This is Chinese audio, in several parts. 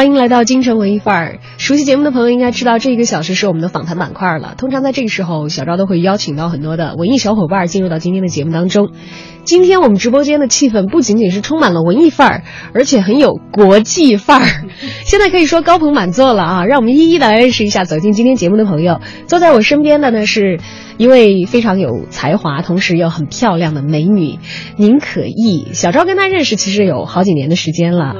欢迎来到京城文艺范儿。熟悉节目的朋友应该知道，这一个小时是我们的访谈板块了。通常在这个时候，小昭都会邀请到很多的文艺小伙伴进入到今天的节目当中。今天我们直播间的气氛不仅仅是充满了文艺范儿，而且很有国际范儿。现在可以说高朋满座了啊！让我们一一来认识一下走进今天节目的朋友。坐在我身边的呢是一位非常有才华，同时又很漂亮的美女宁可意。小昭跟她认识其实有好几年的时间了。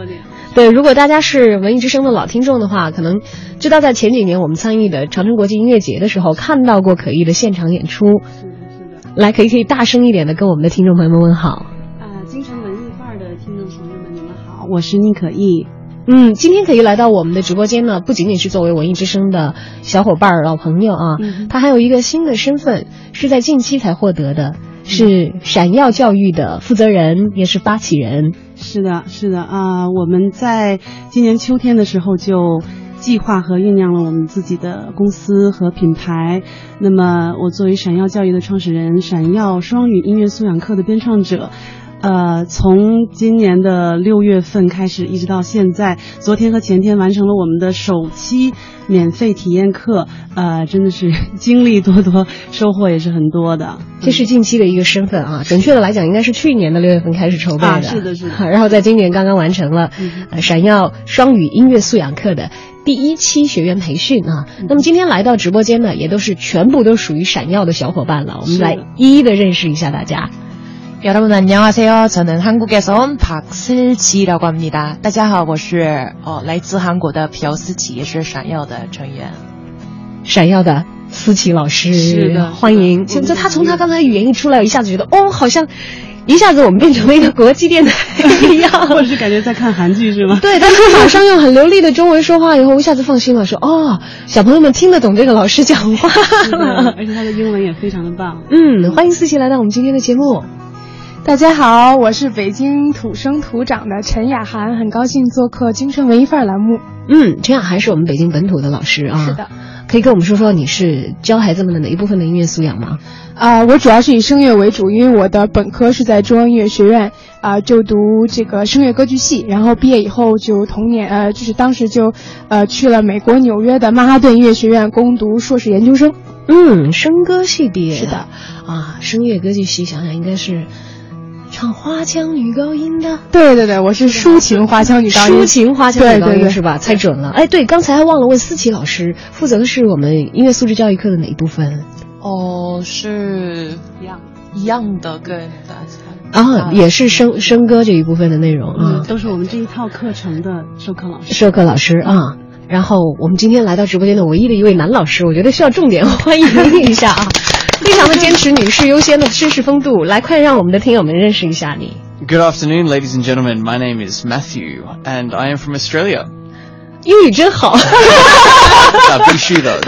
对，如果大家是文艺之声的老听众的话，可能知道在前几年我们参与的长春国际音乐节的时候，看到过可意的现场演出。是的，是的。来，可以可以大声一点的跟我们的听众朋友们问好。啊，京城文艺范儿的听众朋友们，你们好，我是宁可意。嗯，今天可以来到我们的直播间呢，不仅仅是作为文艺之声的小伙伴儿、老朋友啊，嗯他还有一个新的身份，是在近期才获得的，是闪耀教育的负责人，也是发起人。是的，是的啊、我们在今年秋天的时候就计划和酝酿了我们自己的公司和品牌。那么，我作为闪耀教育的创始人，闪耀双语音乐素养课的编创者。呃，从今年的六月份开始，一直到现在，昨天和前天完成了我们的首期免费体验课，呃，真的是 经历多多，收获也是很多的。这是近期的一个身份啊，准确的来讲，应该是去年的六月份开始筹备的。啊是的是的 然后在今年刚刚完成了嗯呃闪耀双语音乐素养课的第一期学员培训啊。嗯那么今天来到直播间呢，也都是全部都属于闪耀的小伙伴了。我们来一一的认识一下大家。 여러분 안녕하세요. 저는 한국에서 온 박슬지라고 합니다. 大家好，我是哦来自韩国的朴思琪，也是闪耀的成员。闪耀的思琪老师，是的欢迎。是的就就他从他刚才语言一出来，我一下子觉得哦，好像一下子我们变成了一个国际电台一样。或者是感觉在看韩剧是吗？对，但是马上用很流利的中文说话以后，我一下子放心了，说哦，小朋友们听得懂这个老师讲话是的，而且他的英文也非常的棒。嗯，欢迎思琪来到我们今天的节目。 大家好，我是北京土生土长的陈雅涵，很高兴做客《京城文艺范儿》栏目。嗯，陈雅涵是我们北京本土的老师啊。是的，可以跟我们说说你是教孩子们的哪一部分的音乐素养吗？啊、我主要是以声乐为主，因为我的本科是在中央音乐学院啊、就读这个声乐歌剧系，然后毕业以后就同年呃，就是当时就呃去了美国纽约的曼哈顿音乐学院攻读硕士研究生。嗯，声歌系毕业是的啊，声乐歌剧系，想想应该是唱花腔女高音的。对对对，我是抒情花腔女高音。抒情花腔女高对对对音是吧？猜准了。哎，对，刚才还忘了问思琪老师，负责的是我们音乐素质教育课的哪一部分？哦，是一样，一样的跟大家啊，也是声声歌这一部分的内容啊嗯，。都是我们这一套课程的授课老师。授课老师啊。然后我们今天来到直播间的唯一的一位男老师，我觉得需要重点 欢迎一下啊，非常的坚持女士优先的绅士风度，来，快让我们的听友们认识一下你。Good afternoon, ladies and gentlemen. My name is Matthew, and I am from Australia. 英语真好，那，必须的。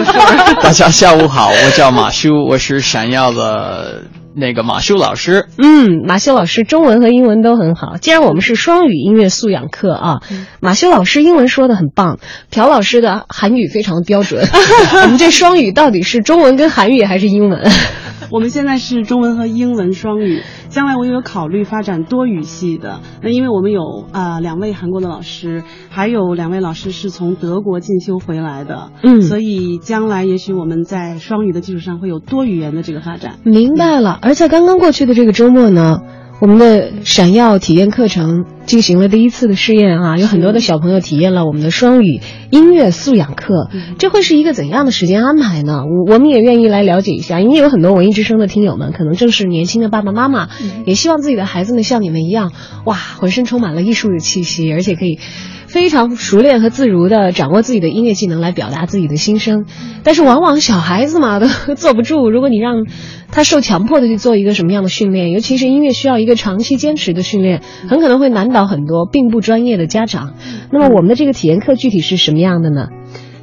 大家下午好，我叫马修，我是闪耀的那个马修老师。嗯，马修老师中文和英文都很好。既然我们是双语音乐素养课啊，马修老师英文说的很棒，朴老师的韩语非常的标准。我们这双语到底是中文跟韩语还是英文？我们现在是中文和英文双语，将来我也有考虑发展多语系的。那因为我们有啊、两位韩国的老师，还有两位老师是从德国进修回来的，嗯所以将来也许我们在双语的基础上会有多语言的这个发展。明白了。而在刚刚过去的这个周末呢，我们的闪耀体验课程进行了第一次的试验啊，有很多的小朋友体验了我们的双语音乐素养课。这会是一个怎样的时间安排呢？我我们也愿意来了解一下，因为有很多文艺之声的听友们，可能正是年轻的爸爸妈妈，也希望自己的孩子们像你们一样，哇，浑身充满了艺术的气息，而且可以。非常熟练和自如的掌握自己的音乐技能来表达自己的心声。但是往往小孩子嘛都坐不住，如果你让他受强迫的去做一个什么样的训练，尤其是音乐需要一个长期坚持的训练，很可能会难倒很多并不专业的家长。那么我们的这个体验课具体是什么样的呢？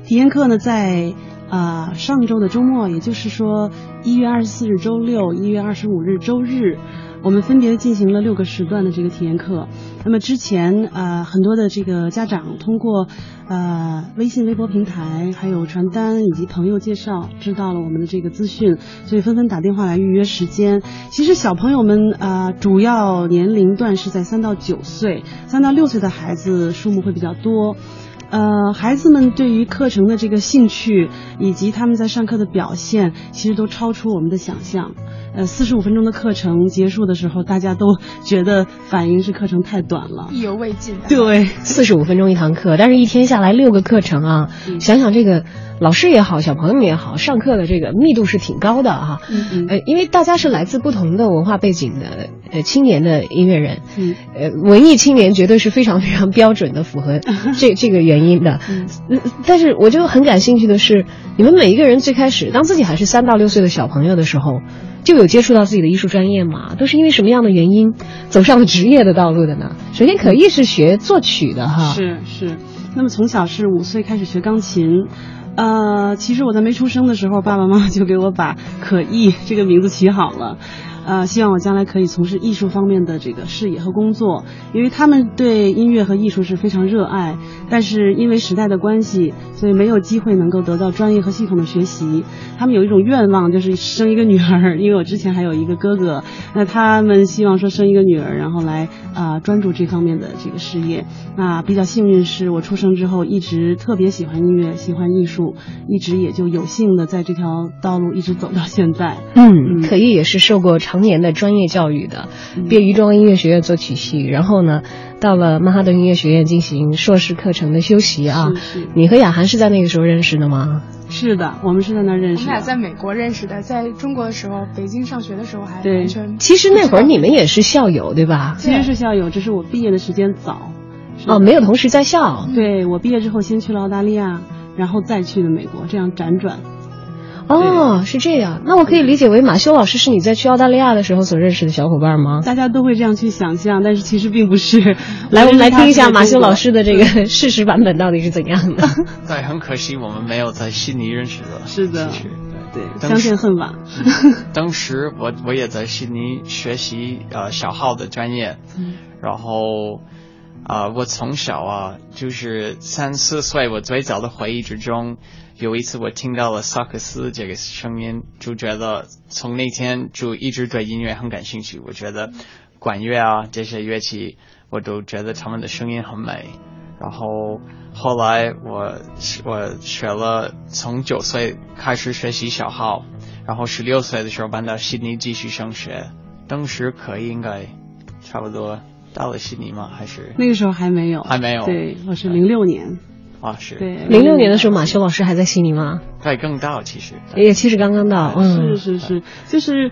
体验课呢，在啊、上周的周末，也就是说一月二十四日周六、一月二十五日周日，我们分别进行了六个时段的这个体验课。那么之前呃很多的这个家长通过呃微信、微博平台，还有传单以及朋友介绍，知道了我们的这个资讯，所以纷纷打电话来预约时间。其实小朋友们呃主要年龄段是在三到九岁，三到六岁的孩子数目会比较多。呃，孩子们对于课程的这个兴趣，以及他们在上课的表现，其实都超出我们的想象。呃，四十五分钟的课程结束的时候，大家都觉得反应是课程太短了。意犹未尽的。对，四十五分钟一堂课，但是一天下来六个课程啊，嗯想想这个老师也好，小朋友们也好，上课的这个密度是挺高的哈、嗯嗯呃，因为大家是来自不同的文化背景的呃青年的音乐人，嗯呃，文艺青年绝对是非常非常标准的符合 这这个原因的。嗯呃但是我就很感兴趣的是，你们每一个人最开始当自己还是三到六岁的小朋友的时候，就有接触到自己的艺术专业吗？都是因为什么样的原因走上了职业的道路的呢？首先，可艺是学作曲的哈，是是。那么从小是五岁开始学钢琴。呃，其实我在没出生的时候，爸爸妈妈就给我把可意这个名字起好了。呃，希望我将来可以从事艺术方面的这个事业和工作，因为他们对音乐和艺术是非常热爱，但是因为时代的关系，所以没有机会能够得到专业和系统的学习。他们有一种愿望，就是生一个女儿，因为我之前还有一个哥哥，那他们希望说生一个女儿，然后来啊、呃专注这方面的这个事业。那比较幸运是我出生之后一直特别喜欢音乐，喜欢艺术，一直也就有幸的在这条道路一直走到现在。嗯，可艺也是受过常年的专业教育的，嗯毕业于中央音乐学院作曲系，然后呢，到了曼哈顿音乐学院进行硕士课程的修习啊。是是你和雅涵是在那个时候认识的吗？是的，我们是在那认识的。我们俩在美国认识的，在中国的时候，北京上学的时候还对完全其实那会儿你们也是校友对吧？其实是校友，只是我毕业的时间早。哦，没有同时在校。对我毕业之后先去了澳大利亚，然后再去的美国，这样辗转。哦，是这样。那我可以理解为马修老师是你在去澳大利亚的时候所认识的小伙伴吗？大家都会这样去想象，但是其实并不是。来，我们来听一下马修老师的这个 事实版本到底是怎样的。对，很可惜我们没有在悉尼认识的。是的对相见恨晚。当时我我也在悉尼学习呃小号的专业，然后啊、我从小啊就是三四岁，我最早的回忆之中，有一次我听到了萨克斯这个声音，就觉得从那天就一直对音乐很感兴趣。我觉得管乐啊这些乐器，我都觉得他们的声音很美。然后后来我我学了，从九岁开始学习小号，然后十六岁的时候搬到悉尼继续上学。当时可以应该差不多到了悉尼吗？还是那个时候还没有，还没有对，我是零六年。啊是对，零六年的时候，马修老师还在悉尼吗？对更到其实也其实刚刚到，嗯，是是是，就是。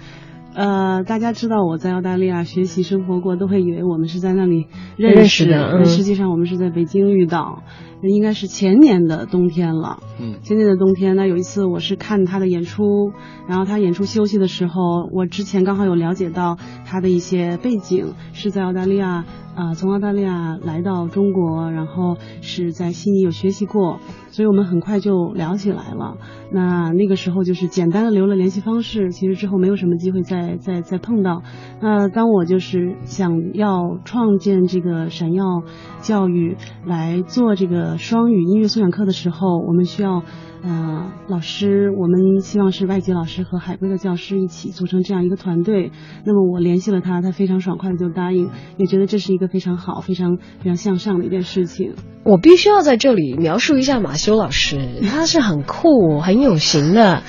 呃，大家知道我在澳大利亚学习生活过，都会以为我们是在那里认认识的嗯但实际上我们是在北京遇到，应该是前年的冬天了。嗯前年的冬天，那有一次我是看他的演出，然后他演出休息的时候，我之前刚好有了解到他的一些背景，是在澳大利亚啊、从澳大利亚来到中国，然后是在悉尼有学习过，所以我们很快就聊起来了。那那个时候就是简单的留了联系方式，其实之后没有什么机会再再再碰到。那当我就是想要创建这个闪耀教育来做这个双语音乐素养课的时候，我们需要。呃，老师，我们希望是外籍老师和海归的教师一起组成这样一个团队。那么我联系了他，他非常爽快的就答应，也觉得这是一个非常好、非常非常向上的一件事情。我必须要在这里描述一下马修老师，他是很酷、很有型的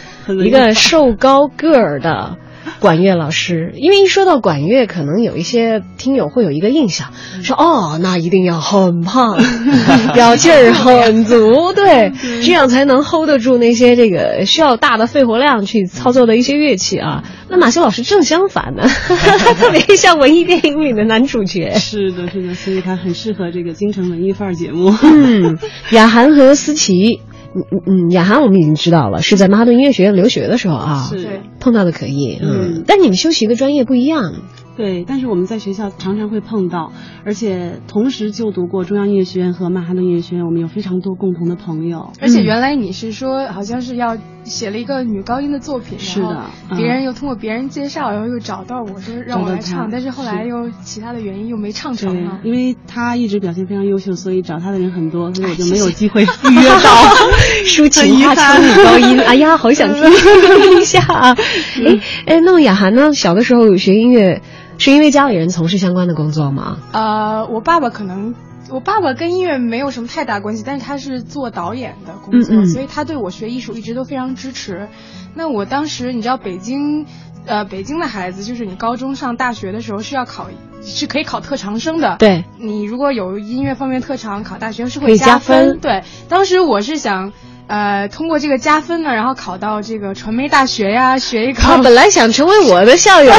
一个 瘦高个儿的，管乐老师，因为一说到管乐，可能有一些听友会有一个印象，说哦，那一定要很胖，要劲儿很足，对，这样才能 hold 得住那些这个需要大的肺活量去操作的一些乐器啊。那马修老师正相反呢，特别像文艺电影里的男主角。是的，是的，所以他很适合这个京城文艺范儿节目。嗯，雅涵和思琪。嗯嗯嗯，雅涵我们已经知道了，是在曼哈顿音乐学院留学的时候啊，是。碰到的可以，嗯，但你们修习的专业不一样。对，但是我们在学校常常会碰到，而且同时就读过中央音乐学院和曼哈顿音乐学院，我们有非常多共同的朋友。而且原来你是说好像是要写了一个女高音的作品，是的，别人又通过别人介绍，然后又找到我说让我来唱，但是后来又其他的原因又没唱成了。因为他一直表现非常优秀，所以找他的人很多，所以我就没有机会预约到。抒情花腔 女高音，哎呀，好想听一下啊！哎哎，那么雅涵呢？小的时候学音乐。是因为家里人从事相关的工作吗？呃，我爸爸可能，我爸爸跟音乐没有什么太大关系，但是他是做导演的工作，所以他对我学艺术一直都非常支持。那我当时你知道北京，呃，北京的孩子就是你高中上大学的时候是要考，是可以考特长生的。对，你如果有音乐方面特长，考大学是会加分。对，当时我是想。呃，通过这个加分呢，然后考到这个传媒大学呀，学一个。他本来想成为我的校友，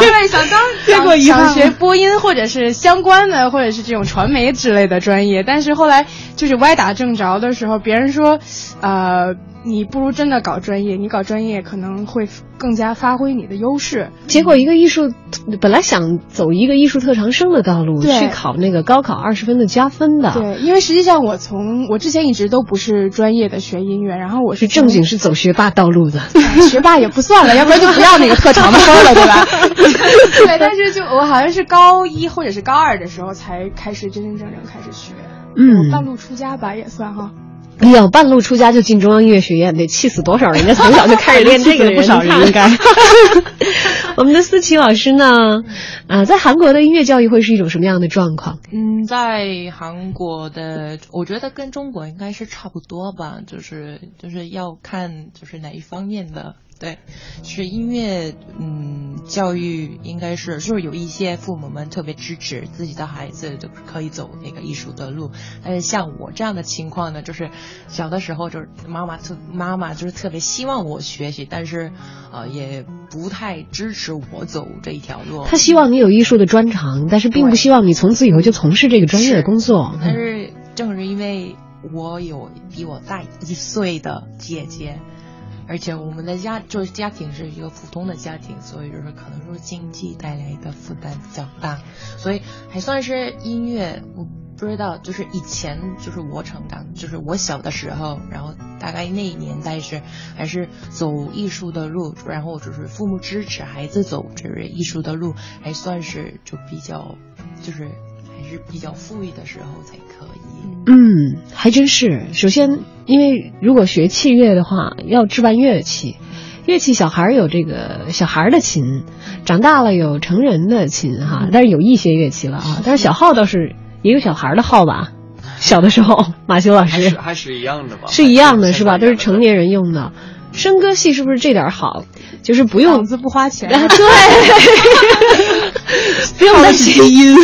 对，想当，结果想学播音或者是相关的，或者是这种传媒之类的专业，但是后来就是歪打正着的时候，别人说，呃。你不如真的搞专业，你搞专业可能会更加发挥你的优势。结果一个艺术，本来想走一个艺术特长生的道路，去考那个高考二十分的加分的。对，因为实际上我从我之前一直都不是专业的学音乐，然后我是正经是走学霸道路的。学霸也不算了，要不然就不要那个特长的分了，对吧？对，但是就我好像是高一或者是高二的时候才开始真真正正开始学，嗯，半路出家吧也算哈。哎呀，半路出家就进中央音乐学院，得气死多少人家从小就开始练这个的不少人应该。我们的思琪老师呢？啊，在韩国的音乐教育会是一种什么样的状况？嗯，在韩国的，我觉得跟中国应该是差不多吧，就是就是要看就是哪一方面的。对，是音乐，嗯，教育应该是，就是有一些父母们特别支持自己的孩子，就可以走那个艺术的路。但是像我这样的情况呢，就是小的时候就是妈妈特妈妈就是特别希望我学习，但是呃也不太支持我走这一条路。他希望你有艺术的专长，但是并不希望你从此以后就从事这个专业的工作。但是正是因为我有比我大一岁的姐姐。而且我们的家就是家庭是一个普通的家庭，所以就是可能说经济带来的负担比较大，所以还算是音乐。我不知道，就是以前就是我成长，就是我小的时候，然后大概那一年代是还是走艺术的路，然后就是父母支持孩子走这个艺术的路，还算是就比较就是还是比较富裕的时候才可以。嗯，还真是。首先，因为如果学器乐的话，要置办乐器，乐器小孩有这个小孩的琴，长大了有成人的琴哈。但是有一些乐器了啊，但是小号倒是也有小孩的号吧。小的时候，马修老师还是一样的吧？是一样的，是吧？都是成年人用的。声歌系是不是这点好？就是不用子不花钱，对，不用担心音，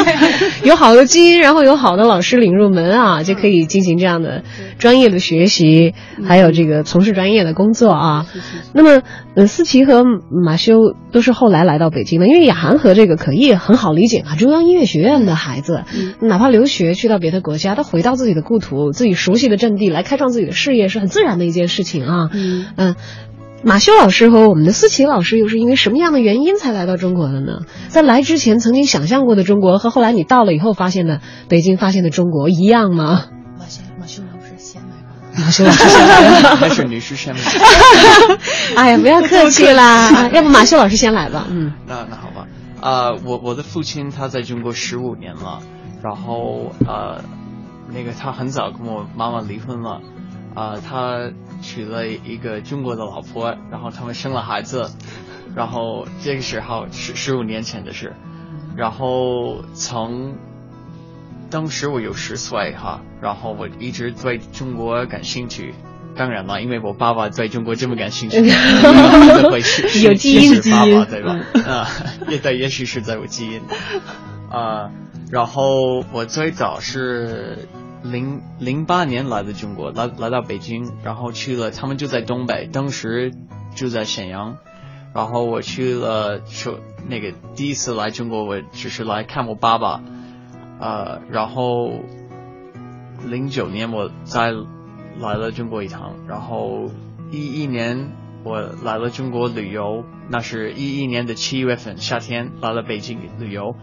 有好的基因，然后有好的老师领入门啊，就可以进行这样的专业的学习，还有这个从事专业的工作啊。那么，呃，思琪和马修都是后来来到北京的，因为雅涵和这个可意很好理解啊，中央音乐学院的孩子，哪怕留学去到别的国家，他回到自己的故土、自己熟悉的阵地来开创自己的事业，是很自然的一件事情啊。嗯。马修老师和我们的思琪老师又是因为什么样的原因才来到中国的呢？在来之前曾经想象过的中国和后来你到了以后发现的北京发现的中国一样吗？马修马修老师先来吧。马修老师先来吧。还是女士先来？哎呀，不要客气啦，要不马修老师先来吧。嗯，那那好吧。啊，我我的父亲他在中国十五年了，然后呃，那个他很早跟我妈妈离婚了。啊，他娶了一个中国的老婆，然后他们生了孩子，然后这个时候十十五年前的事，然后从当时我有十岁哈，然后我一直对中国感兴趣，当然了，因为我爸爸对中国这么感兴趣，会是有基因是爸爸对吧？啊，也对，也许是在我基因。啊，然后我最早是零零八年来的中国，来来到北京，然后去了，他们就在东北，当时住在沈阳，然后我去了，说那个第一次来中国，我只是来看我爸爸，呃，然后零九年我再来了中国一趟，然后一一年我来了中国旅游，那是一一年的七月份夏天来了北京旅游。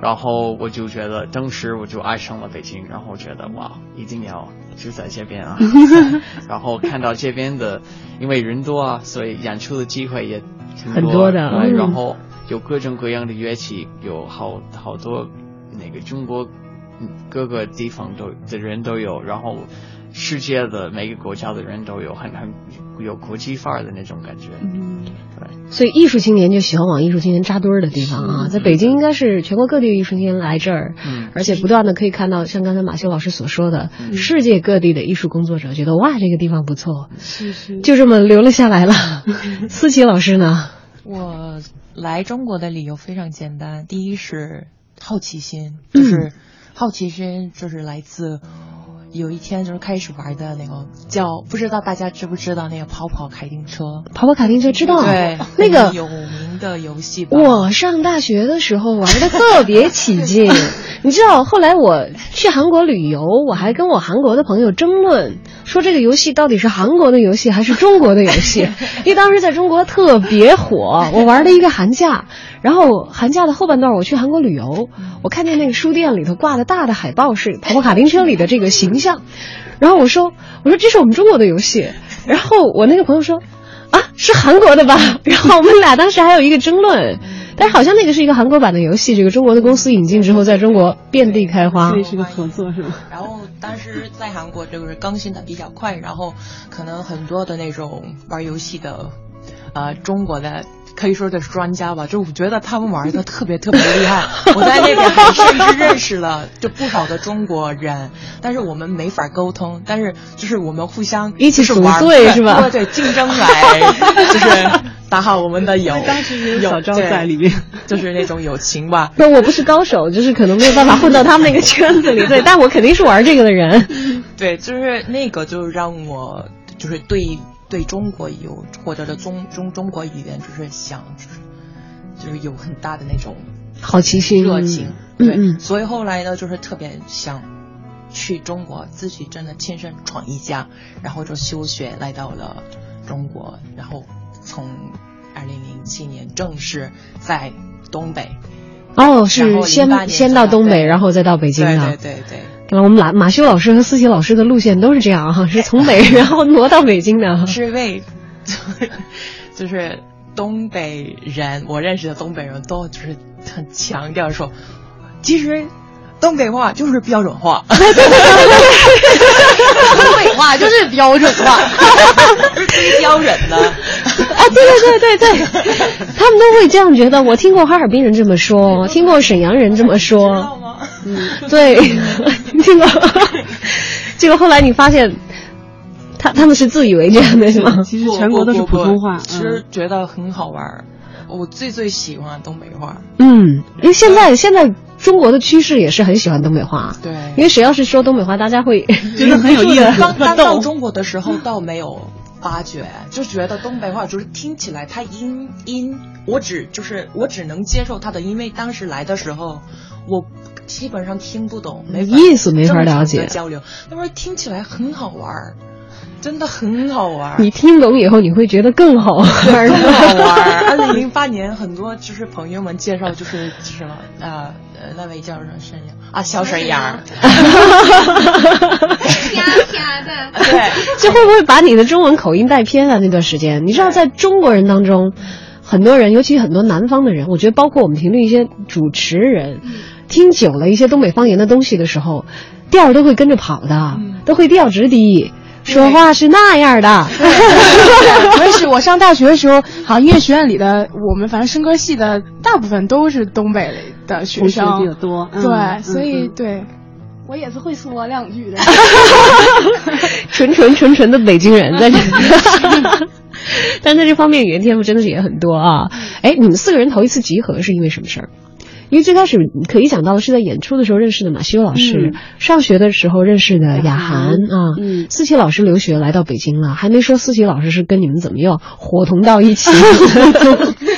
然后我就觉得，当时我就爱上了北京，然后觉得哇，一定要住在这边啊。然后看到这边的，因为人多啊，所以演出的机会也挺很多的。对，然后有各种各样的乐器，有好好多那个中国各个地方都的人都有，然后。世界的每个国家的人都有很很有国际范儿的那种感觉，嗯，对。所以艺术青年就喜欢往艺术青年扎堆儿的地方啊，在北京应该是全国各地的艺术青年来这儿，嗯，而且不断的可以看到像刚才马修老师所说的，世界各地的艺术工作者觉得哇这个地方不错，是是，就这么留了下来了。思琪老师呢？我来中国的理由非常简单，第一是好奇心，就是好奇心就是来自。有一天就是开始玩的那个叫不知道大家知不知道那个跑跑卡丁车？跑跑卡丁车知道？对，那个有名的游戏。我上大学的时候玩的特别起劲，你知道？后来我去韩国旅游，我还跟我韩国的朋友争论，说这个游戏到底是韩国的游戏还是中国的游戏？因为当时在中国特别火，我玩了一个寒假。然后寒假的后半段，我去韩国旅游，我看见那个书店里头挂的大的海报是跑跑卡丁车里的这个形象，然后我说我说这是我们中国的游戏，然后我那个朋友说啊是韩国的吧，然后我们俩当时还有一个争论，但是好像那个是一个韩国版的游戏，这个中国的公司引进之后在中国遍地开花，这是个合作是吗？然后当时在韩国就是更新的比较快，然后可能很多的那种玩游戏的，呃中国的。可以说的是专家吧，就我觉得他们玩的特别特别厉害。我在那边还甚至认识了就不少的中国人，但是我们没法沟通。但是就是我们互相一起赎罪是吧？对对，竞争来就是 打好我们的友。当时有小赵在里面，就是那种友情吧。那我不是高手，就是可能没有办法混到他们那个圈子里。对，但我肯定是玩这个的人。对，就是那个，就让我就是对。对中国有或者的中中中国语言，就是想就是就是有很大的那种好奇心、热情，对，所以后来呢，就是特别想去中国，自己真的亲身闯一下，然后就休学来到了中国，然后从二零零七年正式在东北。哦，是先先到东北，然后再到北京的，对对对。我们马马修老师和思琪老师的路线都是这样哈，是从北 然后挪到北京的。是为，就是东北人，我认识的东北人都就是很强调说，其实东北话就是标准话。东北话就是标准话，最标准的。啊，对对对对对，他们都会这样觉得。我听过哈尔滨人这么说，听过沈阳人这么说。嗯，对，听过。这个后来你发现，他他们是自以为这样的是吗？其实全国都是普通话，其实觉得很好玩儿。我最最喜欢东北话。嗯，因为现在现在中国的趋势也是很喜欢东北话。对，因为谁要是说东北话，大家会 觉得很有意思。刚刚到中国的时候，倒没有发觉，就觉得东北话就是听起来它音音，我只就是我只能接受它的，因为当时来的时候我。基本上听不懂，没意思，没法了解交流。那么听起来很好玩儿，真的很好玩。你听懂以后，你会觉得更好玩，更好玩。二零零八年，很多就是朋友们介绍，就是什么啊，那位叫什么沈阳啊，小沈阳。天天的，对，这会不会把你的中文口音带偏啊？那段时间，你知道，在中国人当中，很多人，尤其很多南方的人，我觉得包括我们频率一些主持人。听久了一些东北方言的东西的时候，调都会跟着跑的，都会调直低，说话是那样的。我也是，我上大学的时候，好像音乐学院里的我们反正声歌系的大部分都是东北的学生比较多，对，所以对。我也是会说两句的，纯纯纯纯的北京人在这。但在这方面语言天赋真的是也很多啊！哎，你们四个人头一次集合是因为什么事儿？因为最开始可以想到的是在演出的时候认识的马修老师，嗯上学的时候认识的雅涵啊，嗯思琪老师留学来到北京了，还没说思琪老师是跟你们怎么又伙同到一起。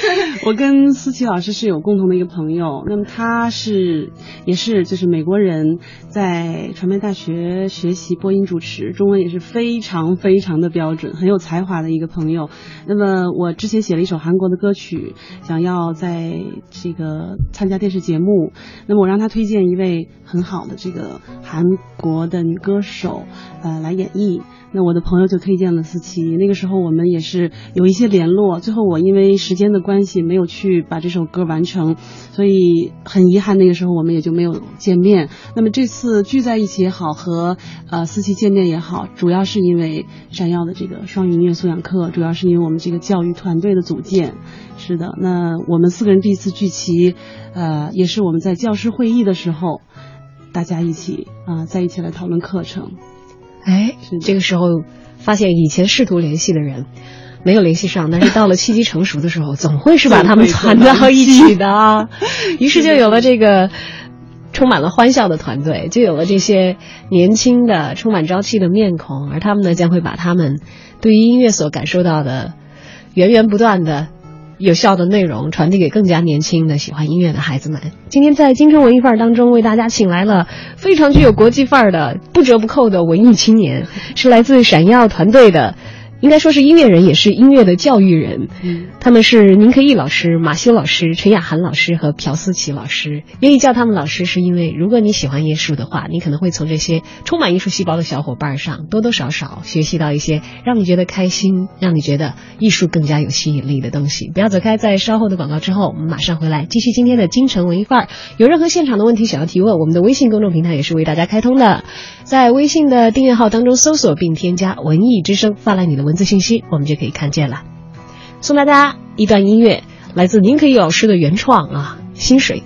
我跟思琪老师是有共同的一个朋友，那么他是也是就是美国人，在传媒大学学习播音主持，中文也是非常非常的标准，很有才华的一个朋友。那么我之前写了一首韩国的歌曲，想要在这个参加电视节目，那么我让他推荐一位很好的这个韩国的女歌手，呃，来演绎。那我的朋友就推荐了思琪，那个时候我们也是有一些联络，最后我因为时间的关系没有去把这首歌完成，所以很遗憾那个时候我们也就没有见面。那么这次聚在一起也好，和呃思琪见面也好，主要是因为闪耀的这个双语音乐素养课，主要是因为我们这个教育团队的组建。是的，那我们四个人第一次聚齐，呃，也是我们在教师会议的时候，大家一起啊、在一起来讨论课程。哎，这个时候发现以前试图联系的人没有联系上，但是到了契机成熟的时候，总会是把他们攒到一起的啊。于是就有了这个充满了欢笑的团队，就有了这些年轻的、充满朝气的面孔，而他们呢，将会把他们对于音乐所感受到的源源不断的。有效的内容传递给更加年轻的喜欢音乐的孩子们。今天在京城文艺范儿当中，为大家请来了非常具有国际范儿的、不折不扣的文艺青年，是来自闪耀团队的，应该说是音乐人，也是音乐的教育人。嗯，他们是宁可义老师、马修老师、陈雅涵老师和朴思琪老师。愿意叫他们老师，是因为如果你喜欢艺术的话，你可能会从这些充满艺术细胞的小伙伴上多多少少学习到一些让你觉得开心、让你觉得艺术更加有吸引力的东西。不要走开，在稍后的广告之后，我们马上回来继续今天的京城文艺范儿。有任何现场的问题想要提问，我们的微信公众平台也是为大家开通的，在微信的订阅号当中搜索并添加“文艺之声”，发来你的文字信息，我们就可以看见了。送大家一段音乐，来自宁可以老师的原创啊，《薪水》。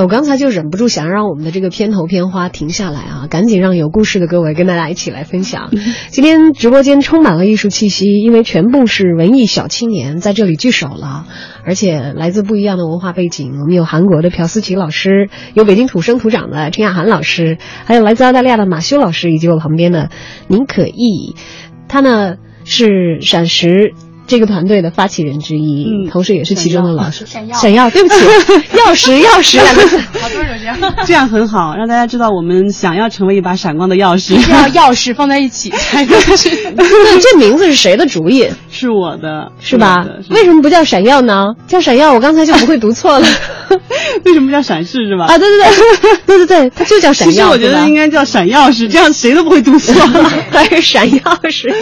我刚才就忍不住想让我们的这个片头片花停下来啊，赶紧让有故事的各位跟大家一起来分享。今天直播间充满了艺术气息，因为全部是文艺小青年在这里聚首了，而且来自不一样的文化背景。我们有韩国的朴思琪老师，有北京土生土长的陈雅涵老师，还有来自澳大利亚的马修老师，以及我旁边的宁可意，他呢是陕石。这个团队的发起人之一，嗯同时也是其中的老师。闪耀闪耀，对不起，钥匙，钥匙两个字。好多人这样，这样很好，让大家知道我们想要成为一把闪光的钥匙。要钥匙放在一起才能是。那 这名字是谁的主意？是我的，是吧为什么不叫闪耀呢？叫闪耀，我刚才就不会读错了。为什么叫闪视是吧？啊，对对对，对对 对，它就叫闪耀。其实我觉得应该叫闪耀式，这样谁都不会读错。还是闪耀式。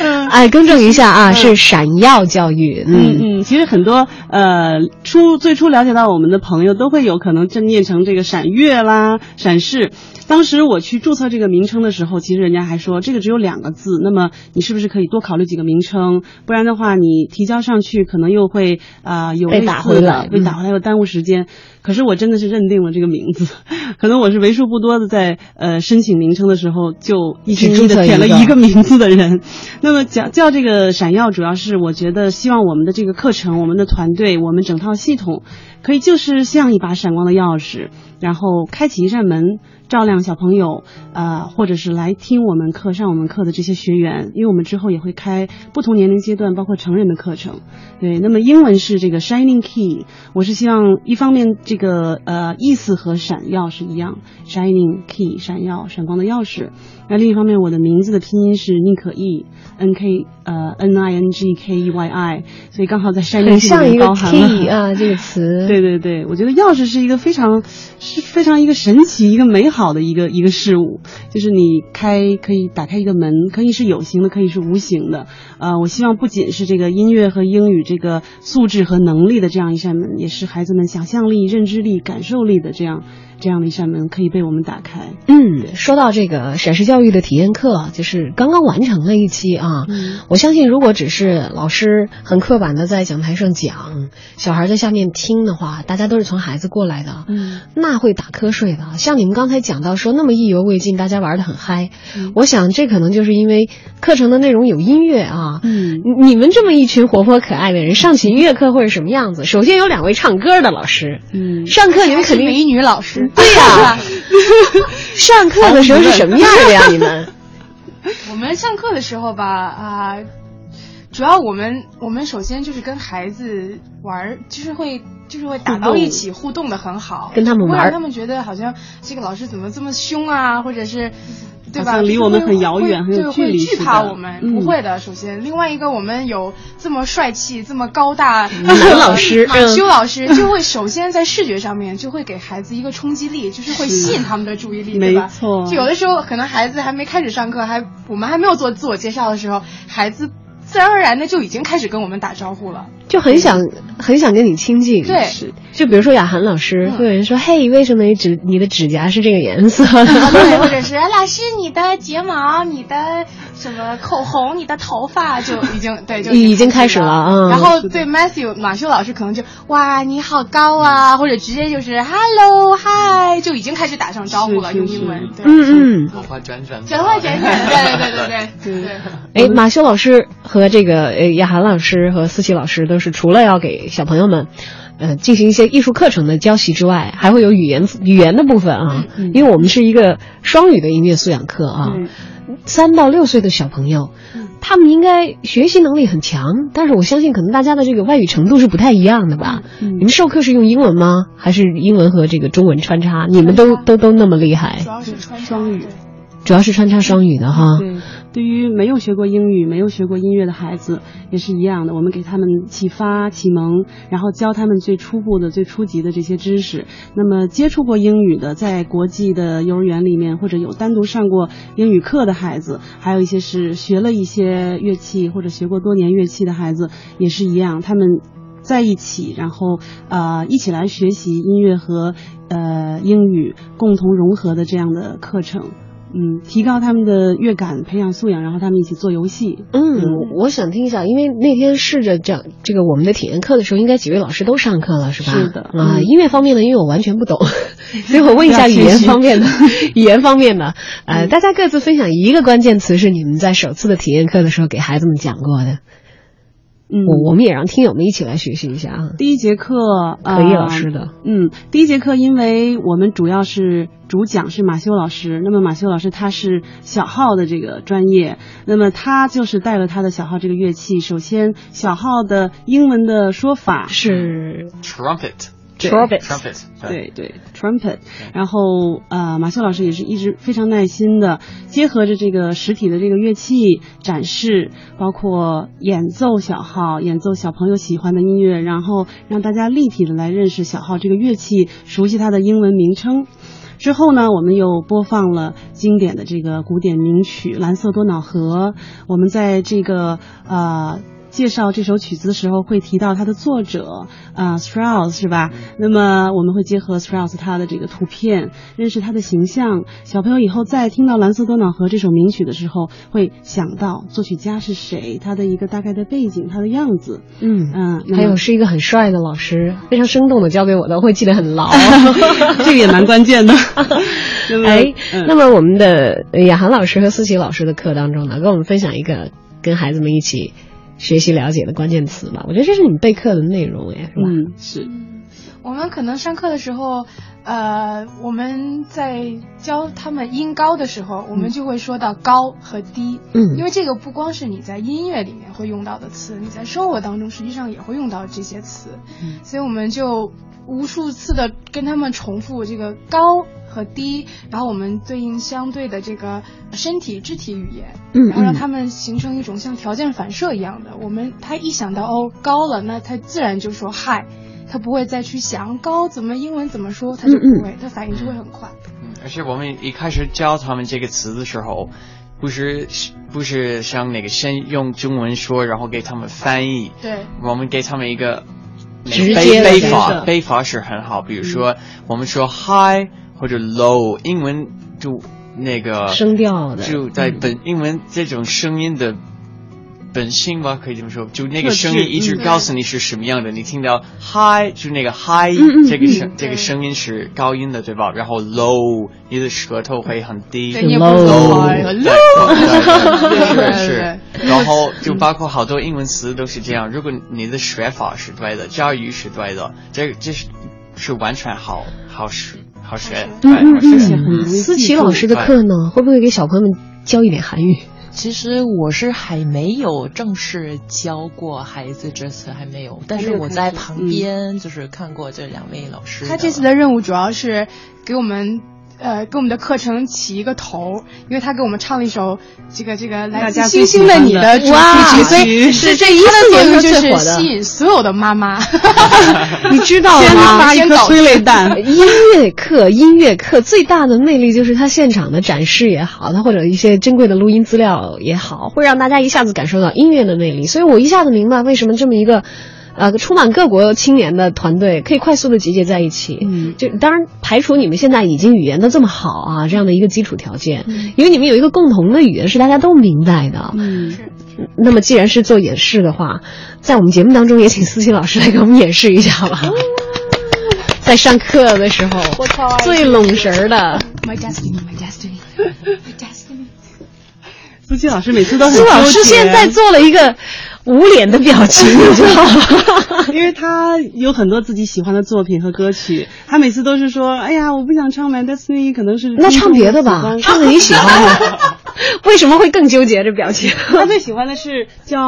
嗯哎，更正一下啊，是闪耀教育。嗯嗯，嗯，其实很多呃初最初了解到我们的朋友都会有可能正念成这个闪月啦、闪示。当时我去注册这个名称的时候，其实人家还说这个只有两个字，那么你是不是可以多考虑几个名称？不然的话，你提交上去可能又会啊、呃有被打回来被打回来又耽误时间。可是我真的是认定了这个名字，可能我是为数不多的在呃申请名称的时候就一心一意的填了一个名字的人。那么叫叫这个闪耀，主要是我觉得希望我们的这个课程、我们的团队、我们整套系统，可以就是像一把闪光的钥匙，然后开启一扇门，照亮小朋友，呃，或者是来听我们课、上我们课的这些学员，因为我们之后也会开不同年龄阶段，包括成人的课程。对，那么英文是这个 shining key，我是希望一方面个呃意思和闪耀是一样，shining key 闪耀闪光的钥匙。那另一方面，我的名字的拼音是宁可意，n k 呃 n i n g k e y i，所以刚好在 shining 里面像一个包含了 key 啊，这个词。对对对，我觉得钥匙是一个非常是非常一个神奇、一个美好的一个一个事物，就是你开可以打开一个门，可以是有形的，可以是无形的。呃，我希望不仅是这个音乐和英语这个素质和能力的这样一扇门，也是孩子们想象力、认知力、感受力的这样这样的一扇门，可以被我们打开。嗯，说到这个陕师教育的体验课，就是刚刚完成了一期啊。嗯我相信，如果只是老师很刻板的在讲台上讲，小孩在下面听的话，大家都是从孩子过来的，嗯那会打瞌睡的。像你们刚才讲到说那么意犹未尽，大家玩的很嗨，嗯我想这可能就是因为课程的内容有音乐啊。嗯你你们这么一群活泼可爱的人，上起音乐课会是什么样子？首先有两位唱歌的老师，嗯，上课你们肯定美女老师，对呀、上课的时候是什么样的呀？你们？我们上课的时候吧，啊、主要我们我们首先就是跟孩子玩儿，就是会就是会打到一起，互动的很好，跟他们玩让他们觉得好像这个老师怎么这么凶啊，或者是。对吧？离我们很遥远很有距离对会惧怕我们，嗯不会的。首先，另外一个，我们有这么帅气、这么高大男老师马嗯修老师就会 首先在视觉上面就会给孩子一个冲击力，就是会吸引他们的注意力，对吧？没错就有的时候可能孩子还没开始上课，还我们还没有做自我介绍的时候，孩子自然而然的就已经开始跟我们打招呼了。就很想很想跟你亲近。对是就比如说雅涵老师，嗯会有人说：“嘿，为什么你指你的指甲是这个颜色？”对，或者是哎老师，你的睫毛、你的什么口红、你的头发就已经对，就已经开始了嗯然后对 Matthew 马修老师可能就哇你好高啊，或者直接就是 Hello Hi 就已经开始打上招呼了，用英文。对，嗯嗯。转化转转，转换简简，对对对对 对对。哎，马修老师和这个呃雅涵老师和思琪老师都是除了要给小朋友们。呃，进行一些艺术课程的教习之外，还会有语言语言的部分啊，嗯因为我们是一个双语的音乐素养课啊。对三到六岁的小朋友，他们应该学习能力很强，但是我相信可能大家的这个外语程度是不太一样的吧？嗯你们授课是用英文吗？还是英文和这个中文穿插？你们都都都那么厉害主，要是穿双语对主要是穿插双语的哈。对，于没有学过英语、没有学过音乐的孩子也是一样的，我们给他们启发、启蒙，然后教他们最初步的、最初级的这些知识。那么接触过英语的，在国际的幼儿园里面，或者有单独上过英语课的孩子，还有一些是学了一些乐器或者学过多年乐器的孩子，也是一样，他们。在一起，然后呃一起来学习音乐和呃英语共同融合的这样的课程，嗯，提高他们的乐感，培养素养，然后他们一起做游戏。嗯，我想听一下，因为那天试着讲这个我们的体验课的时候，应该几位老师都上课了，是吧？是的啊，嗯音乐方面呢，因为我完全不懂，所以我问一下语言方面的，语言方面的，呃，大家各自分享一个关键词是你们在首次的体验课的时候给孩子们讲过的。嗯，我我们也让听友们一起来学习一下啊。第一节课，呃可以老师的，嗯，第一节课，因为我们主要是主讲是马修老师，那么马修老师他是小号的这个专业，那么他就是带了他的小号这个乐器。首先，小号的英文的说法是 trumpet。Trumpet 对对，trumpet。然后呃，马修老师也是一直非常耐心的结合着这个实体的这个乐器展示，包括演奏小号，演奏小朋友喜欢的音乐，然后让大家立体的来认识小号这个乐器，熟悉它的英文名称。之后呢，我们又播放了经典的这个古典名曲《蓝色多瑙河》。我们在这个呃。介绍这首曲子的时候会提到它的作者，啊、s t r a u s s 是吧？那么我们会结合 Strauss 他的这个图片，认识他的形象。小朋友以后在听到《蓝色多瑙河》这首名曲的时候，会想到作曲家是谁，他的一个大概的背景，他的样子。嗯嗯，还有是一个很帅的老师，非常生动的教给我的，我会记得很牢。这个也蛮关键的。那么哎，嗯那么我们的呃雅涵老师和思琪老师的课当中呢，跟我们分享一个跟孩子们一起学习了解的关键词吧。我觉得这是你备课的内容，哎，是吧？嗯，是。我们可能上课的时候，呃，我们在教他们音高的时候，我们就会说到高和低，嗯。因为这个不光是你在音乐里面会用到的词，你在生活当中实际上也会用到这些词，嗯。所以我们就无数次的跟他们重复这个高和低，然后我们对应相对的这个身体肢体语言，嗯然后让嗯他们形成一种像条件反射一样的，我们他一想到哦高了，那他自然就说嗨。他不会再去想高怎么英文怎么说，他就不会，他反应就会很快。嗯而且我们一开始教他们这个词的时候，不是不是像那个先用中文说，然后给他们翻译。对，我们给他们一个直背接的背法，设背法是很好。比如说，我们说 high 或者 low，英文就那个声调的就在本英文这种声音的本性吧，可以这么说，就那个声音一直嗯告诉你是什么样的。你听到 high 就那个 high 这个声嗯这个声音是高音的，对吧？然后 low 你的舌头会很低。low 说 low，是是，然后就包括好多英文词都是这样。如果你的学法是对的，教育是对的，这这是是完全好好学好学，对嗯嗯好学。很容易思琪老师的课呢，会不会给小朋友们教一点韩语？其实我是还没有正式教过孩子这次还没有，但是我在旁边就是看过这两位老师。他这次的任务主要是给我们。呃，给我们的课程起一个头，因为他给我们唱了一首这个这个来自星星的你的主题哇曲，所以是这一次节目就是吸引所有的妈妈。你知道先吗？发一颗催泪弹。音乐课，音乐课最大的魅力就是它现场的展示也好，它或者一些珍贵的录音资料也好，会让大家一下子感受到音乐的魅力。所以我一下子明白为什么这么一个。呃，充满各国青年的团队可以快速的集结在一起，嗯就当然排除你们现在已经语言的这么好啊这样的一个基础条件，嗯因为你们有一个共同的语言是大家都明白的。嗯，那么既然是做演示的话，在我们节目当中也请思琪老师来给我们演示一下吧。在上课的时候，最拢神儿的，My destiny, my destiny, my destiny。思琪老师每次都很苏老师现在做了一个捂脸的表情，你知道吗？因为他有很多自己喜欢的作品和歌曲，他每次都是说：“哎呀，我不想唱《My Destiny》，可能是那唱别的吧，唱个你喜欢的。为什么会更纠结这表情？他最喜欢的是叫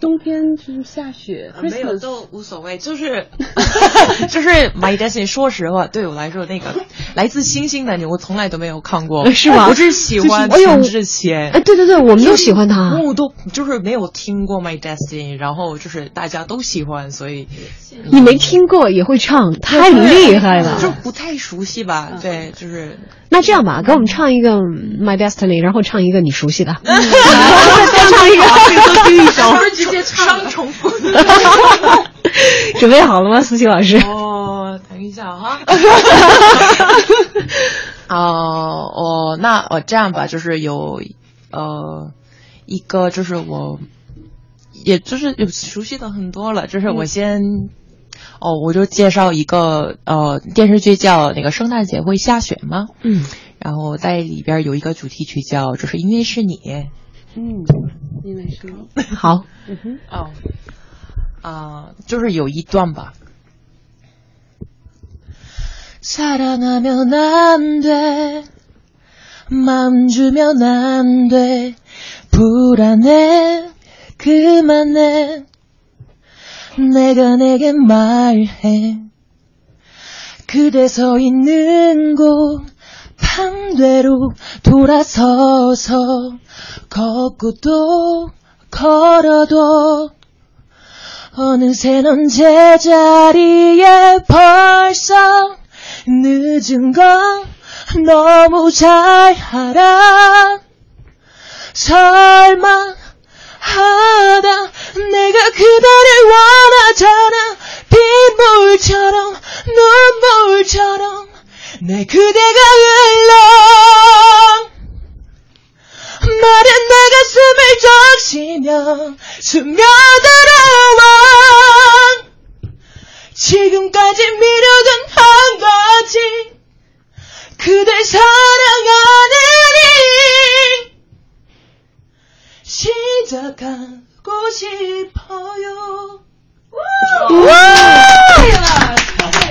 冬天就是下雪呃没有。都无所谓，就是 就是 My Destiny。说实话，对我来说，那个来自星星的你，我从来都没有看过，是吗我只喜欢就是哎呦陈志贤。哎，对对对，我们都喜欢他。我都就是没有听过 My Destiny，然后就是大家都喜欢，所以你没听过也会唱，太厉害了。就不太熟悉吧？对，就是那这样吧，给我们唱一个《My Destiny》，然后唱一个你熟悉的，再 唱一个，都听一首。直接 唱重复的。准备好了吗，思琪老师？哦，等一下哈。哦、哦，那哦这样吧，就是有呃一个就是我，也就是有熟悉的很多了，就是我先、哦，我就介绍一个呃电视剧叫那个圣诞节会下雪吗？嗯，然后在里边有一个主题曲叫就是因为是你，嗯，因为是你。好，嗯哼，哦，啊、就是有一段吧。 사랑하면 안 돼. 마음 주면 안 돼. 불안해. 그만해. 내가 내게 말해. 그대 서 있는 곳 반대로 돌아서서 걷고 또 걸어도 어느새 넌 제자리에 벌써 늦은 건 너무 잘 알아 설마 하다 내가 그대를 원하잖아. 빗물처럼 눈물처럼 내 그대가 흘러 마른 내 가슴을 적시며 스며들어와. 지금까지 미뤄둔 한 가지 그댈 사랑하느니 시작하고 싶어요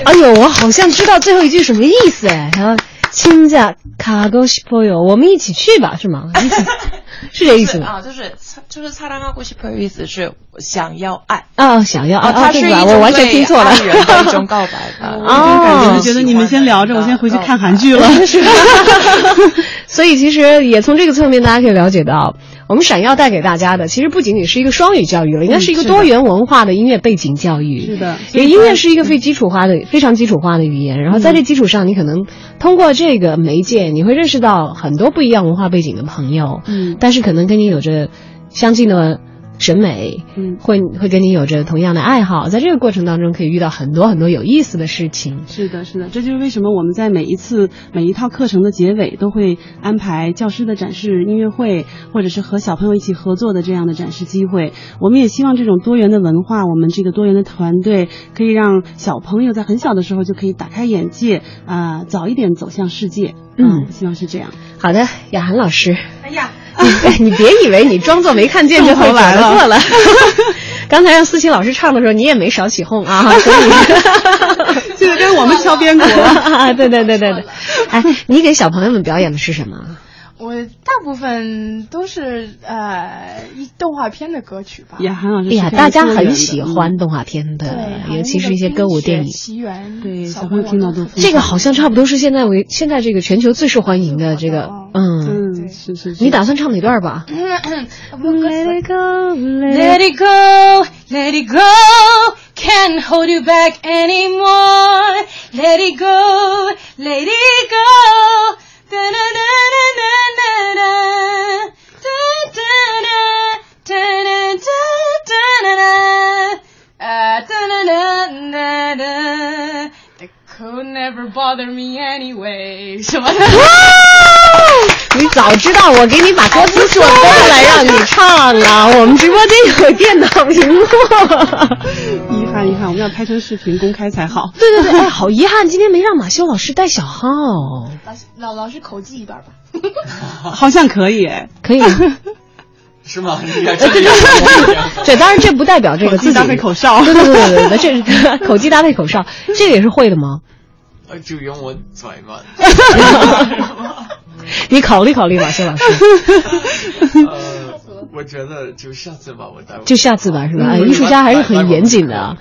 哎呦，我好像知道最后一句什么意思哎。然后亲家卡沟西坡友，我们一起去吧，是吗？一 起是这意思啊，就是就是擦拉阿古西坡友意思是想要爱啊，想要啊，他是一种我完全听错了，一种告白的啊。我觉得你们先聊着，我先回去看韩剧了。所以其实也从这个侧面，大家可以了解到。我们闪耀带给大家的，其实不仅仅是一个双语教育了，应该是一个多元文化的音乐背景教育。是的，因为音乐是一个非基础化的、非常基础化的语言，然后在这基础上，你可能通过这个媒介，你会认识到很多不一样文化背景的朋友，嗯。但是可能跟你有着相近的审美，嗯会会跟你有着同样的爱好，在这个过程当中可以遇到很多很多有意思的事情。是的，是的，这就是为什么我们在每一次每一套课程的结尾都会安排教师的展示音乐会，或者是和小朋友一起合作的这样的展示机会。我们也希望这种多元的文化，我们这个多元的团队，可以让小朋友在很小的时候就可以打开眼界，啊、早一点走向世界。嗯希望是这样。好的，雅涵老师，哎呀，你 你别以为你装作没看见就会重头来了过了。刚才让思琪老师唱的时候，你也没少起哄啊，所以这个跟我们敲边鼓了。啊，对对对对对。哎，你给小朋友们表演的是什么？我大部分都是呃一动画片的歌曲吧。雅涵老师哎呀，大家很喜欢动画片的，对，尤其是一些歌舞电影。奇缘，对小朋友听到都这个好像差不多是现在为现在这个全球最受欢迎的这个，嗯，嗯，是是是。你打算唱哪段吧？Let it go, let it go, let it go, can't hold you back anymore. Let it go, let it go. Da da da da da da. Da da da da da. Could never bother me anyway. 什么的？你早知道我给你把歌词做过来让你唱啊！我们直播间有电脑屏幕。遗憾遗憾，我们要拍成视频公开才好。对对对，哎，好遗憾，今天没让马修老师带小号。老老师口技一段吧。好像可以哎，可以。是吗？对对对，对，当然这不代表这个自己搭配口哨。对对对对对，这是 口技搭配口哨，这个也是会的吗？呃，就用我嘴嘛。你考虑考虑吧，谢老师。呃，我觉得就下次吧，我带。就下次吧，是吧？艺术家还是很严谨的啊。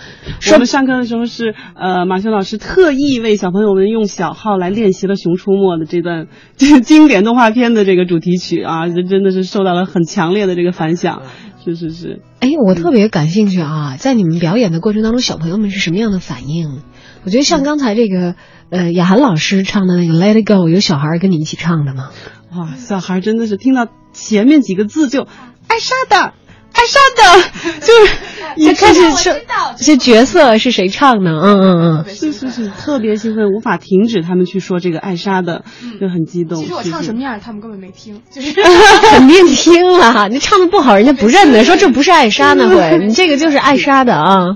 我们上课的时候是呃，马修老师特意为小朋友们用小号来练习了《熊出没》的这段这个 经典动画片的这个主题曲啊，这真的是受到了很强烈的这个反响。是是是。哎，我特别感兴趣啊，在你们表演的过程当中，小朋友们是什么样的反应？我觉得像刚才这个呃雅涵老师唱的那个《Let It Go》，有小孩跟你一起唱的吗？哇，小孩真的是听到前面几个字就爱莎的。艾莎的，就是一开始说这角色是谁唱的？嗯嗯嗯，是是是，特别兴奋，无法停止他们去说这个艾莎的，就很激动。其实我唱什么样，他们根本没听，就 是 肯定听了，你唱的不好，人家不认得，说这不是艾莎呢会，你这个就是艾莎的啊。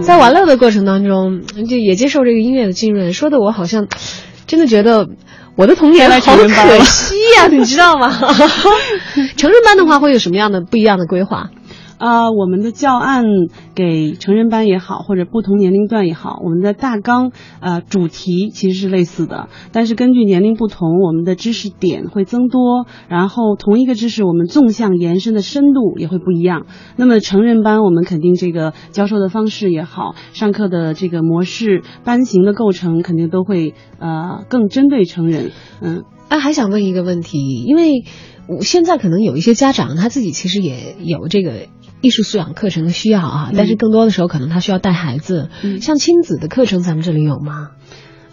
在玩乐的过程当中，就也接受这个音乐的浸润，说的我好像真的觉得我的童年好可 惜呀、你知道吗？成人班的话会有什么样的不一样的规划？啊、我们的教案给成人班也好，或者不同年龄段也好，我们的大纲呃主题其实是类似的，但是根据年龄不同，我们的知识点会增多，然后同一个知识我们纵向延伸的深度也会不一样。那么成人班我们肯定这个教授的方式也好，上课的这个模式、班型的构成肯定都会呃更针对成人，嗯。哎，还想问一个问题，因为我现在可能有一些家长他自己其实也有这个艺术素养课程的需要啊，嗯但是更多的时候可能他需要带孩子。嗯像亲子的课程，咱们这里有吗？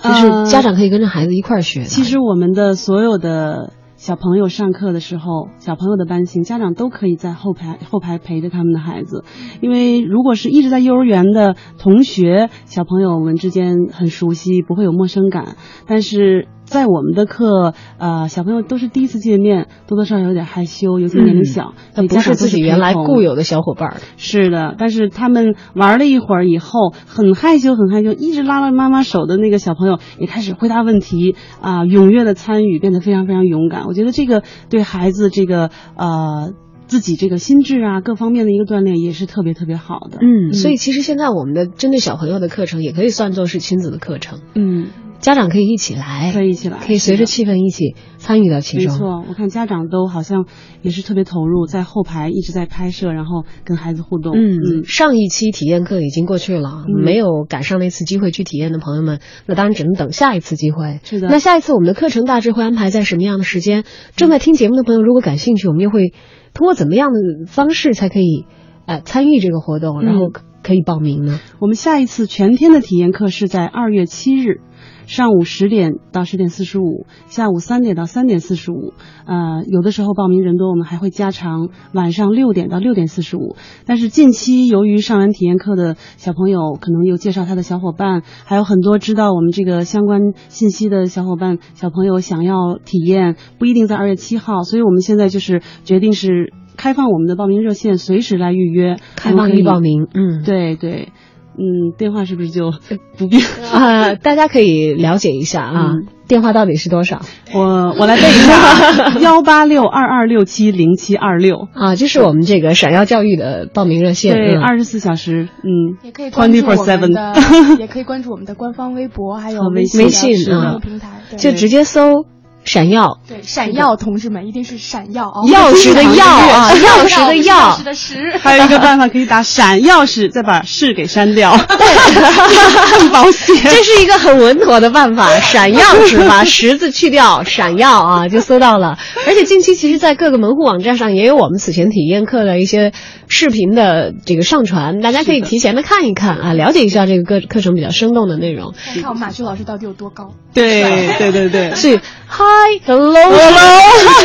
就呃是家长可以跟着孩子一块儿学的。其实我们的所有的小朋友上课的时候，小朋友的班型，家长都可以在后排后排陪着他们的孩子，因为如果是一直在幼儿园的同学，小朋友们之间很熟悉，不会有陌生感，但是。在我们的课，呃，小朋友都是第一次见面，多多少少有点害羞，尤其年龄小，所以那不是自己原来固有的小伙伴儿。是的，但是他们玩了一会儿以后，很害羞，很害羞，一直拉了妈妈手的那个小朋友也开始回答问题啊、踊跃的参与，变得非常非常勇敢。我觉得这个对孩子这个呃自己这个心智啊各方面的一个锻炼也是特别特别好的。嗯，所以其实现在我们的针对小朋友的课程也可以算作是亲子的课程，嗯，家长可以一起来，可以一起来，可以随着气氛一起参与到其中。没错，我看家长都好像也是特别投入，在后排一直在拍摄，然后跟孩子互动。嗯，嗯上一期体验课已经过去了，嗯没有赶上那次机会去体验的朋友们，那当然只能等下一次机会。是的那下一次我们的课程大致会安排在什么样的时间？正在听节目的朋友，如果感兴趣，我们又会通过怎么样的方式才可以呃参与这个活动，然后可可以报名呢？我们下一次全天的体验课是在二月七日。上午十点到十点四十五，下午三点到三点四十五，呃，有的时候报名人多，我们还会加长晚上六点到六点四十五。但是近期由于上完体验课的小朋友可能有介绍他的小伙伴，还有很多知道我们这个相关信息的小伙伴小朋友想要体验，不一定在二月七号，所以我们现在就是决定是开放我们的报名热线，随时来预约，开放预报名，嗯，对对。嗯，电话是不是就 不便？啊、大家可以了解一下啊，嗯。电话到底是多少？我我来背一下，幺八六二二六七零七二六。啊，这是我们这个闪耀教育的报名热线，对，嗯。二十四小时，嗯，也可以关注我们 seven 的，也可以关注我们的官方微博，还有微信。微信平台，就直接搜闪耀，对闪耀，同志们一定是闪耀啊，钥匙的钥啊，钥匙的钥钥匙，的匙，还有一个办法可以打闪钥匙，再把匙给删掉，更保险。这是一个很稳妥的办法，闪耀是把十字去掉，闪耀啊，就搜到了。而且近期其实，在各个门户网站上也有我们此前体验课的一些视频的这个上传，大家可以提前的看一看啊，了解一下这个课课程比较生动的内容。看看我们马旭老师到底有多高。对对对对，是 Hello Hello，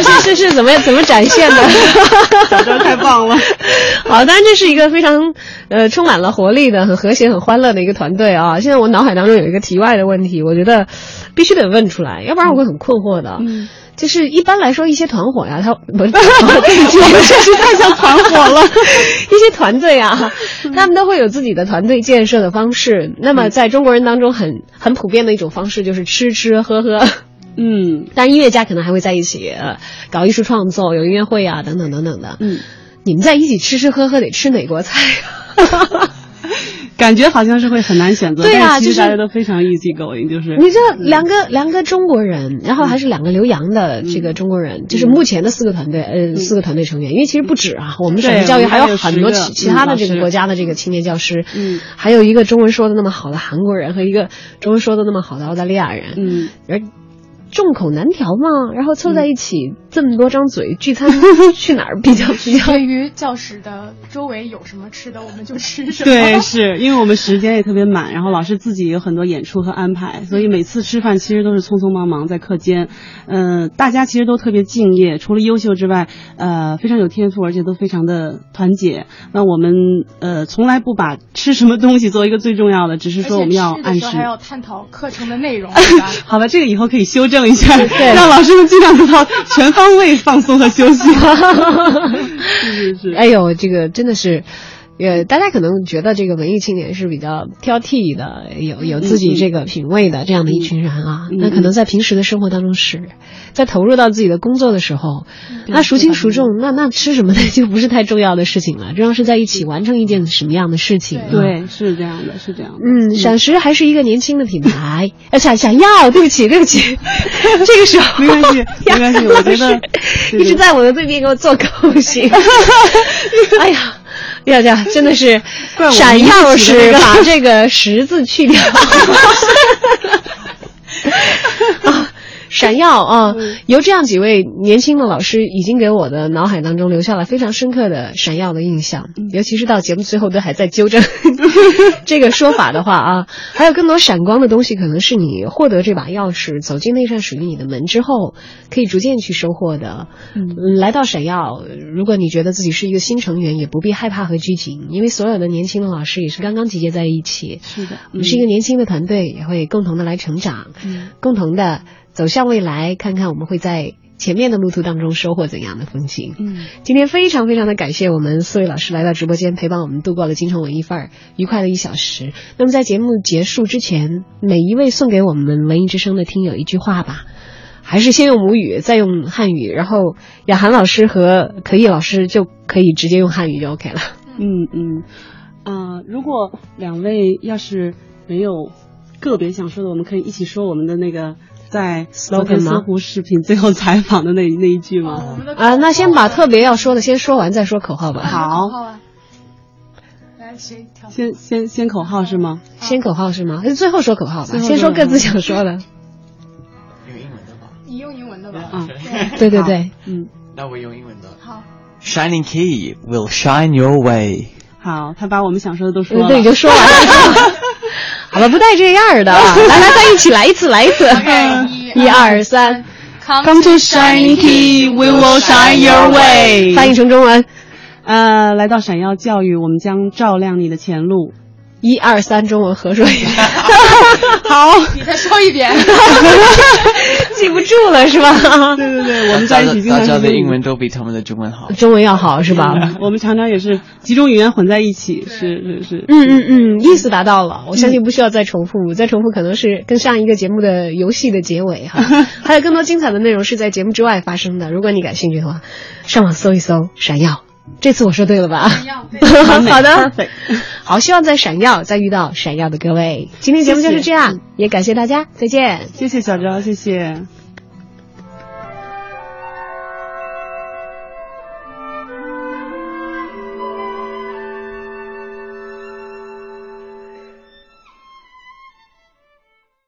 是是是，怎么怎么展现的？小张太棒了。好，当然这是一个非常呃充满了活力的、很和谐、很欢乐的一个团队啊。现在我脑海当中有一个题外的问题，我觉得必须得问出来，要不然我会很困惑的。嗯，就是一般来说，一些团伙呀，他 不是我们确实太像团伙了。一些团队啊，他们都会有自己的团队建设的方式。那么，在中国人当中很很普遍的一种方式就是吃吃喝喝。嗯当然，音乐家可能还会在一起呃搞艺术创作，有音乐会啊，等等等等的。嗯，你们在一起吃吃喝喝得吃哪国菜啊？感觉好像是会很难选择，对啊其实就是大家都非常 easy going，就是你这两个两个中国人，然后还是两个留洋的这个中国人，就是目前的四个团队，呃，四个团队成员，因为其实不止啊，我们省对教育还有我们还有10个很多其其他的这个国家的这个青年教师，嗯。还有一个中文说的那么好的韩国人和一个中文说的那么好的澳大利亚人，嗯。而众口难调嘛，然后凑在一起，这么多张嘴，聚餐 去哪儿比较 比较？对于教室的周围有什么吃的，我们就吃什么。对，是因为我们时间也特别满，然后老师自己有很多演出和安排，所以每次吃饭其实都是匆匆忙忙在课间。嗯、大家其实都特别敬业，除了优秀之外，呃，非常有天赋，而且都非常的团结。那我们呃从来不把吃什么东西作为一个最重要的，只是说我们要按时。还要探讨课程的内容，吧？好吧，这个以后可以修正一下，对让老师们尽量做到全方位放松和休息。是是是，哎呦，这个真的是。呃，大家可能觉得这个文艺青年是比较挑剔的，有有自己这个品味的这样的一群人啊。嗯那可能在平时的生活当中是，在投入到自己的工作的时候，那孰轻孰重，那那吃什么的 就不是太重要的事情了。重要是在一起完成一件什么样的事情、啊。对，是这样的，是这样的。嗯，闪石还是一个年轻的品牌，呃，想想要，对不起，对不起，这个时候没关系，没关系，我觉得一直在我的对面给我做口型。哎呀，呀呀，真的是闪耀名字起的那个是把这个十字去掉。啊闪耀啊！由这样几位年轻的老师，已经给我的脑海当中留下了非常深刻的闪耀的印象。尤其是到节目最后都还在纠正 这个说法的话啊，还有更多闪光的东西，可能是你获得这把钥匙，走进那扇属于你的门之后，可以逐渐去收获的。嗯，来到闪耀，如果你觉得自己是一个新成员，也不必害怕和拘谨，因为所有的年轻的老师也是刚刚集结在一起。是的，我们是一个年轻的团队，也会共同的来成长，嗯共同的走向未来，看看我们会在前面的路途当中收获怎样的风景。嗯，今天非常非常的感谢我们四位老师来到直播间，陪伴我们度过了京城文艺范儿愉快的一小时。那么在节目结束之前，每一位送给我们文艺之声的听友一句话吧。还是先用母语，再用汉语，然后雅涵老师和可意老师就可以直接用汉语就 OK 了。嗯嗯，啊、如果两位要是没有个别想说的，我们可以一起说我们的那个在昨天搜狐视频最后采访的那那一句吗？啊，那先把特别要说的先说完，再说口号吧。好？先先先口号是吗？先口号是吗？那最后说口号吧。先说说各自想说的。用英文的吧？你用英文的吧？啊，对对对，嗯，那我用英文的。好，Shining key will shine your way。好，他把我们想说的都说了。对，已经说完了。好了，不带这样的，来来，再一起来一次，来一次。一二三，Come to shining key, we will shine your way。翻译成中文。呃，来到闪耀教育，我们将照亮你的前路。一二三，中文合说一遍。好，你再说一遍。记不住了是吧？对对对，我们在一起经大家的英文都比他们的中文好。中文要好是吧？我们常常也是几种语言混在一起，是是是。嗯嗯嗯，意思达到了，我相信不需要再重复，再重复可能是跟上一个节目的游戏的结尾哈。还有更多精彩的内容是在节目之外发生的，如果你感兴趣的话，上网搜一搜“闪耀”。这次我说对了吧？好的，好，希望在闪耀再遇到闪耀的各位。今天节目就是这样，也感谢大家，再见。谢谢小张，谢谢。